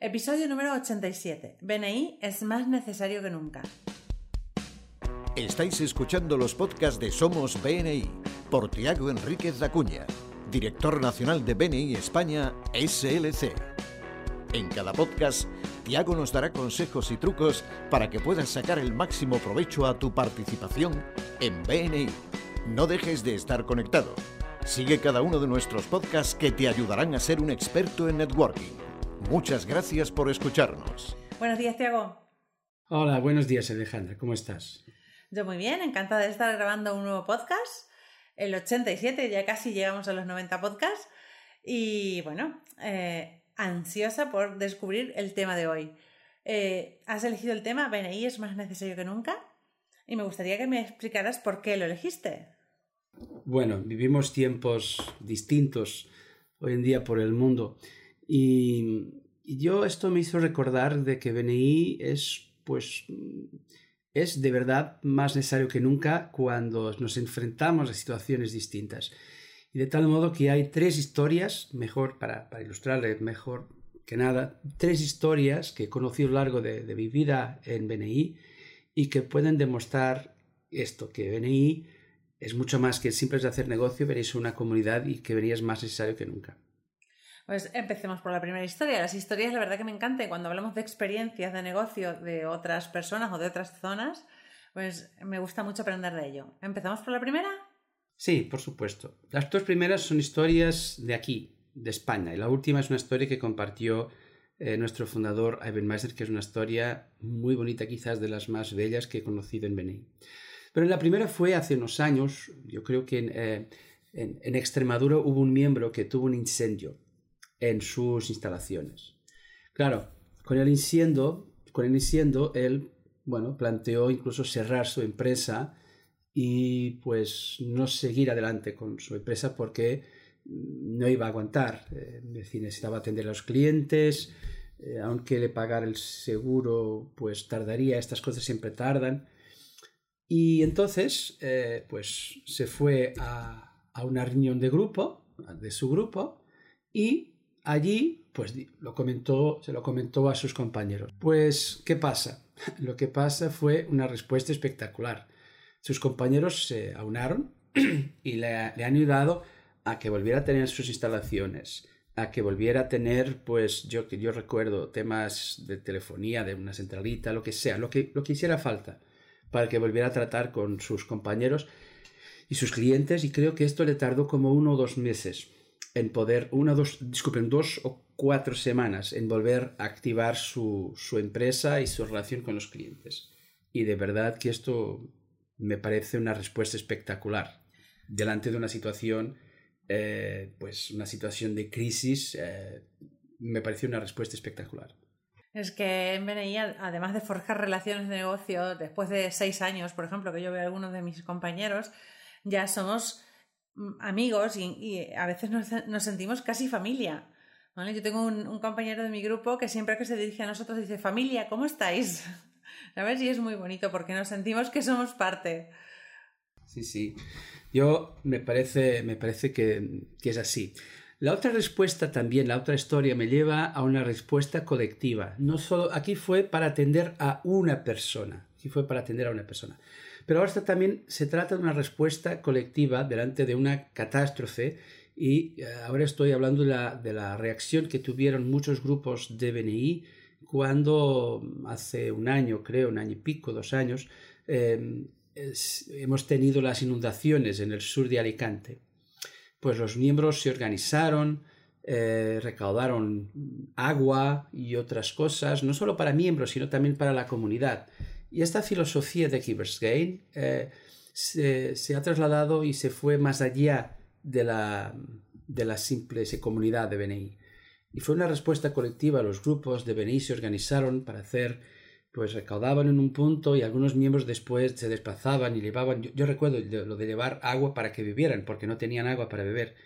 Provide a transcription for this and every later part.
Episodio número 87. BNI es más necesario que nunca. Estáis escuchando los podcasts de Somos BNI por Tiago Enríquez Acuña, director nacional de BNI España SLC. En cada podcast, Tiago nos dará consejos y trucos para que puedas sacar el máximo provecho a tu participación en BNI. No dejes de estar conectado. Sigue cada uno de nuestros podcasts que te ayudarán a ser un experto en networking. Muchas gracias por escucharnos. Buenos días, Tiago. Hola, buenos días, Alejandra. ¿Cómo estás? Yo muy bien, encantada de estar grabando un nuevo podcast, el 87, ya casi llegamos a los 90 podcasts. Y bueno, eh, ansiosa por descubrir el tema de hoy. Eh, has elegido el tema BNI es más necesario que nunca y me gustaría que me explicaras por qué lo elegiste. Bueno, vivimos tiempos distintos hoy en día por el mundo y, yo esto me hizo recordar de que BNI es pues es de verdad más necesario que nunca cuando nos enfrentamos a situaciones distintas. Y de tal modo que hay tres historias, mejor para, para ilustrarle mejor que nada, tres historias que he conocido a lo largo de, mi vida en BNI y que pueden demostrar esto, que BNI es mucho más que simples hacer negocio, veréis una comunidad y que BNI es más necesario que nunca. Pues empecemos por la primera historia. Las historias, la verdad que me encantan. Cuando hablamos de experiencias de negocio de otras personas o de otras zonas, pues me gusta mucho aprender de ello. ¿Empezamos por la primera? Sí, por supuesto. Las dos primeras son historias de aquí, de España, y la última es una historia que compartió eh, nuestro fundador Ivan Meister, que es una historia muy bonita, quizás de las más bellas que he conocido en Benin. Pero la primera fue hace unos años, yo creo que en, eh, Extremadura hubo un miembro que tuvo un incendio en sus instalaciones. Claro, con el incendio, con incendio él, bueno, planteó incluso cerrar su empresa y pues no seguir adelante con su empresa porque no iba a aguantar. Eh, necesitaba atender a los clientes, eh, aunque le pagara el seguro, pues tardaría, estas cosas siempre tardan. Y entonces, eh, pues se fue a, a una reunión de grupo, de su grupo, y allí, pues lo comentó, se lo comentó a sus compañeros. Pues, ¿qué pasa? Lo que pasa fue una respuesta espectacular. Sus compañeros se aunaron y le, han ayudado a que volviera a tener sus instalaciones, a que volviera a tener, pues yo yo recuerdo temas de telefonía, de una centralita, lo que sea, lo que, lo que hiciera falta, para que volviera a tratar con sus compañeros y sus clientes, y creo que esto le tardó como uno o dos meses en poder, una, dos, disculpen, dos o cuatro semanas en volver a activar su, su empresa y su relación con los clientes. Y de verdad que esto me parece una respuesta espectacular delante de una situación, eh, pues una situación de crisis, eh, me pareció una respuesta espectacular. Es que en BNI, además de forjar relaciones de negocio, después de seis años, por ejemplo, que yo veo a algunos de mis compañeros, ya somos amigos y, y a veces nos, nos, sentimos casi familia. ¿vale? Yo tengo un, un, compañero de mi grupo que siempre que se dirige a nosotros dice, familia, ¿cómo estáis? ¿Sabes? Y es muy bonito porque nos sentimos que somos parte. Sí, sí. Yo me parece, me parece que, que es así. La otra respuesta también, la otra historia me lleva a una respuesta colectiva. No solo aquí fue para atender a una persona, aquí fue para atender a una persona. Pero ahora también se trata de una respuesta colectiva delante de una catástrofe y ahora estoy hablando de la, de la reacción que tuvieron muchos grupos de BNI cuando hace un año, creo, un año y pico, dos años, eh, es, hemos tenido las inundaciones en el sur de Alicante. Pues los miembros se organizaron, eh, recaudaron agua y otras cosas, no solo para miembros, sino también para la comunidad. Y esta filosofía de Keepers Gain eh, se, ha trasladado y se fue más allá de la, de la simple comunidad de BNI. Y fue una respuesta colectiva. Los grupos de BNI se organizaron para hacer, pues recaudaban en un punto y algunos miembros después se desplazaban y llevaban. Yo, recuerdo lo de llevar agua para que bebieran, porque no tenían agua para beber.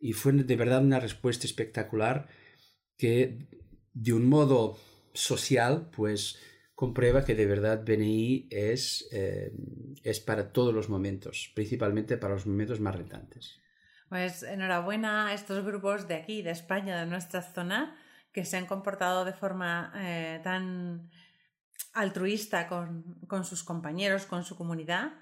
Y fue de verdad una respuesta espectacular que, de un modo social, pues comprueba que de verdad BNI es, eh, es para todos los momentos, principalmente para los momentos más rentantes. Pues enhorabuena a estos grupos de aquí, de España, de nuestra zona, que se han comportado de forma eh, tan altruista con, con, sus compañeros, con su comunidad.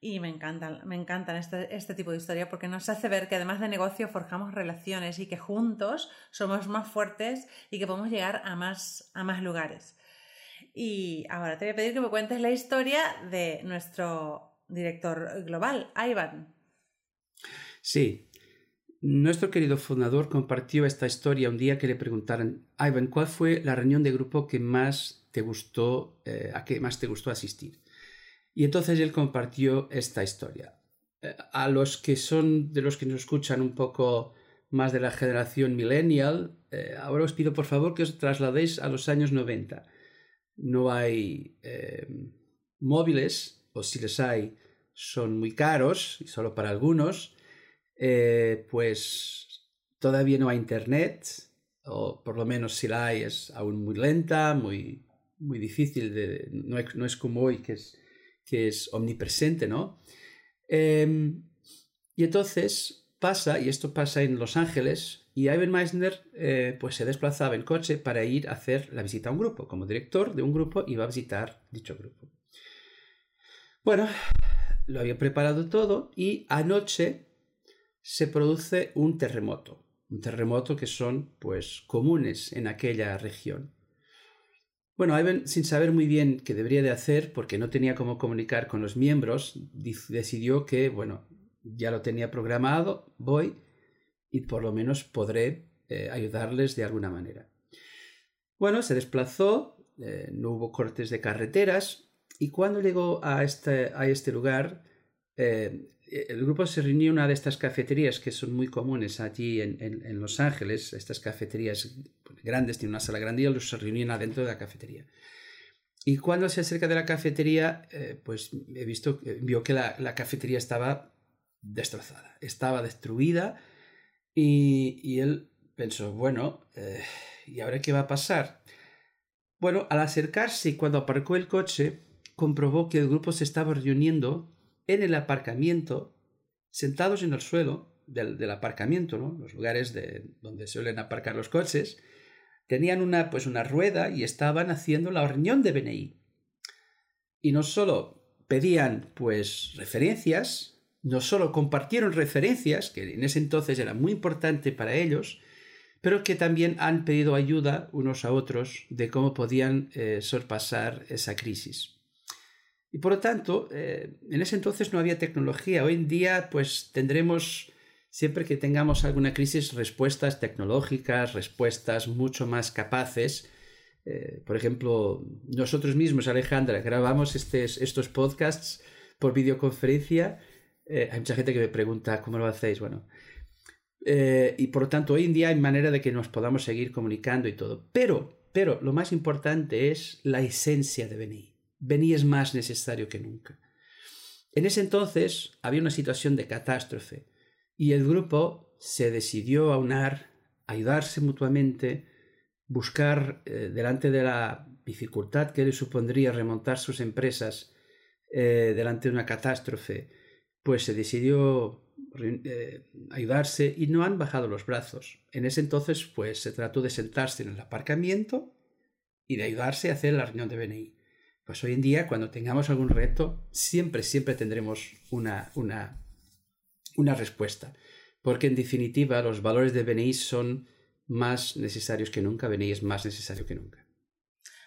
Y me encantan, me encantan este, este tipo de historia porque nos hace ver que además de negocio forjamos relaciones y que juntos somos más fuertes y que podemos llegar a más, a más lugares. Y ahora te voy a pedir que me cuentes la historia de nuestro director global, Ivan. Sí. Nuestro querido fundador compartió esta historia un día que le preguntaron, Ivan, ¿cuál fue la reunión de grupo que más te gustó, eh, a que más te gustó asistir? Y entonces él compartió esta historia. Eh, a los que son de los que nos escuchan un poco más de la generación millennial, eh, ahora os pido por favor que os trasladéis a los años 90 no hay eh, móviles, o si les hay, son muy caros, y solo para algunos, eh, pues todavía no hay internet, o por lo menos si la hay es aún muy lenta, muy, muy difícil, de, no, es, como hoy que es, que es omnipresente, ¿no? Em, y entonces pasa, y esto pasa en Los Ángeles, y Ivan Meissner eh, pues se desplazaba en coche para ir a hacer la visita a un grupo. Como director de un grupo iba a visitar dicho grupo. Bueno, lo había preparado todo y anoche se produce un terremoto. Un terremoto que son pues comunes en aquella región. Bueno, Ivan, sin saber muy bien qué debería de hacer, porque no tenía cómo comunicar con los miembros, decidió que, bueno, ya lo tenía programado, voy y por lo menos podré eh, ayudarles de alguna manera. Bueno, se desplazó, eh, no hubo cortes de carreteras y cuando llegó a este, a este lugar, eh, el grupo se reunió en una de estas cafeterías que son muy comunes allí en, en, Los Ángeles, estas cafeterías grandes, tienen una sala grande y se reunían adentro de la cafetería. Y cuando se acerca de la cafetería, pues he visto, vio que la, cafetería estaba destrozada, estaba destruida y, él pensó, bueno, eh, ¿y ahora qué va a pasar? Bueno, al acercarse cuando aparcó el coche, comprobó que el grupo se estaba reuniendo en el aparcamiento, sentados en el suelo del, aparcamiento, ¿no? los lugares de, donde suelen aparcar los coches, tenían una, pues una rueda y estaban haciendo la reunión de BNI. Y no solo pedían pues referencias, no solo compartieron referencias, que en ese entonces era muy importante para ellos, pero que también han pedido ayuda unos a otros de cómo podían eh, sorpasar esa crisis. Y por lo tanto, eh, en ese entonces no había tecnología. Hoy en día, pues tendremos, siempre que tengamos alguna crisis, respuestas tecnológicas, respuestas mucho más capaces. Eh, por ejemplo, nosotros mismos, Alejandra, grabamos estos podcasts por videoconferencia eh, hay mucha gente que me pregunta cómo lo hacéis. Bueno, eh, y por lo tanto, hoy en día hay manera de que nos podamos seguir comunicando y todo. Pero, pero lo más importante es la esencia de BNI. BNI es más necesario que nunca. En ese entonces había una situación de catástrofe y el grupo se decidió a unar, ayudarse mutuamente, buscar eh, delante de la dificultad que le supondría remontar sus empresas delante de una catástrofe, pues se decidió eh, ayudarse y no han bajado los brazos. En ese entonces, pues se trató de sentarse en el aparcamiento y de ayudarse a hacer la reunión de BNI. Pues hoy en día, cuando tengamos algún reto, siempre, siempre tendremos una, una, una respuesta. Porque en definitiva, los valores de BNI son más necesarios que nunca. BNI es más necesario que nunca.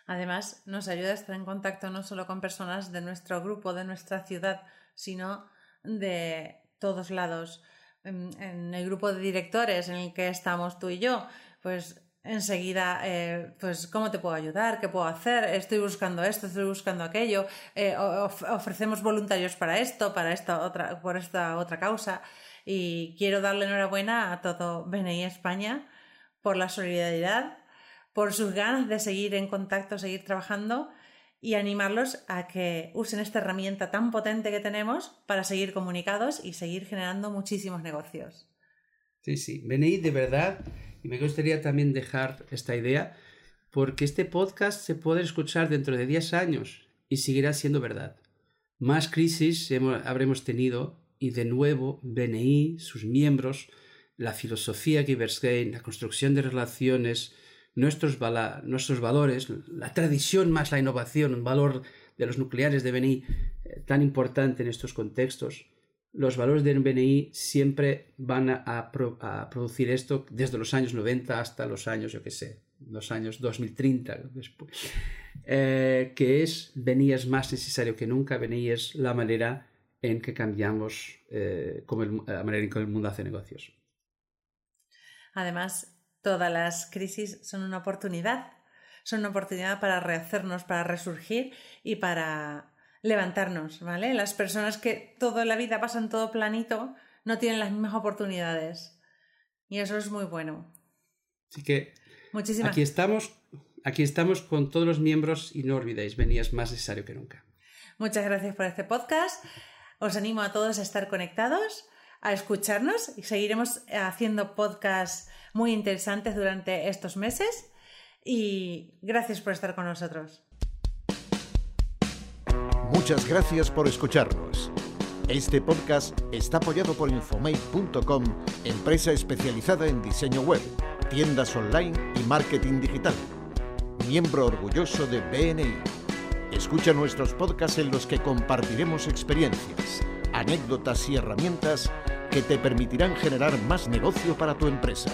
Además, nos ayuda a estar en contacto no solo con personas de nuestro grupo, de nuestra ciudad, sino de todos lados. En, el grupo de directores en el que estamos tú y yo, pues enseguida, eh, pues, ¿cómo te puedo ayudar? ¿Qué puedo hacer? Estoy buscando esto, estoy buscando aquello. Eh, ofrecemos voluntarios para esto, para esta otra, por esta otra causa. Y quiero darle enhorabuena a todo BNI España por la solidaridad, por sus ganas de seguir en contacto, seguir trabajando y animarlos a que usen esta herramienta tan potente que tenemos para seguir comunicados y seguir generando muchísimos negocios. Sí, sí, venid de verdad y me gustaría también dejar esta idea porque este podcast se puede escuchar dentro de 10 años y seguirá siendo verdad. Más crisis habremos tenido y de nuevo BNI, sus miembros, la filosofía Giversgain, la construcción de relaciones, nuestros, nuestros valores, la tradición más la innovación, un valor de los nucleares de BNI eh, tan importante en estos contextos, los valores del BNI siempre van a, producir esto desde los años 90 hasta los años, yo qué sé, los años 2030, después, eh, que es BNI es más necesario que nunca, BNI es la manera en que cambiamos eh, como la manera en que el mundo hace negocios. Además, todas las crisis son una oportunidad, son una oportunidad para rehacernos, para resurgir y para levantarnos, ¿vale? Las personas que toda la vida pasan todo planito no tienen las mismas oportunidades. Y eso es muy bueno. Así que aquí estamos, aquí estamos con todos los miembros y no olvidéis, venías más necesario que nunca. Muchas gracias por este podcast. Os animo a todos a estar conectados, a escucharnos y seguiremos haciendo podcasts muy interesantes durante estos meses. Y gracias por estar con nosotros. Muchas gracias por escucharnos. Este podcast está apoyado por Infomate.com, empresa especializada en diseño web, tiendas online y marketing digital. Miembro orgulloso de BNI. Escucha nuestros podcasts en los que compartiremos experiencias, anécdotas y herramientas que te permitirán generar más negocio para tu empresa.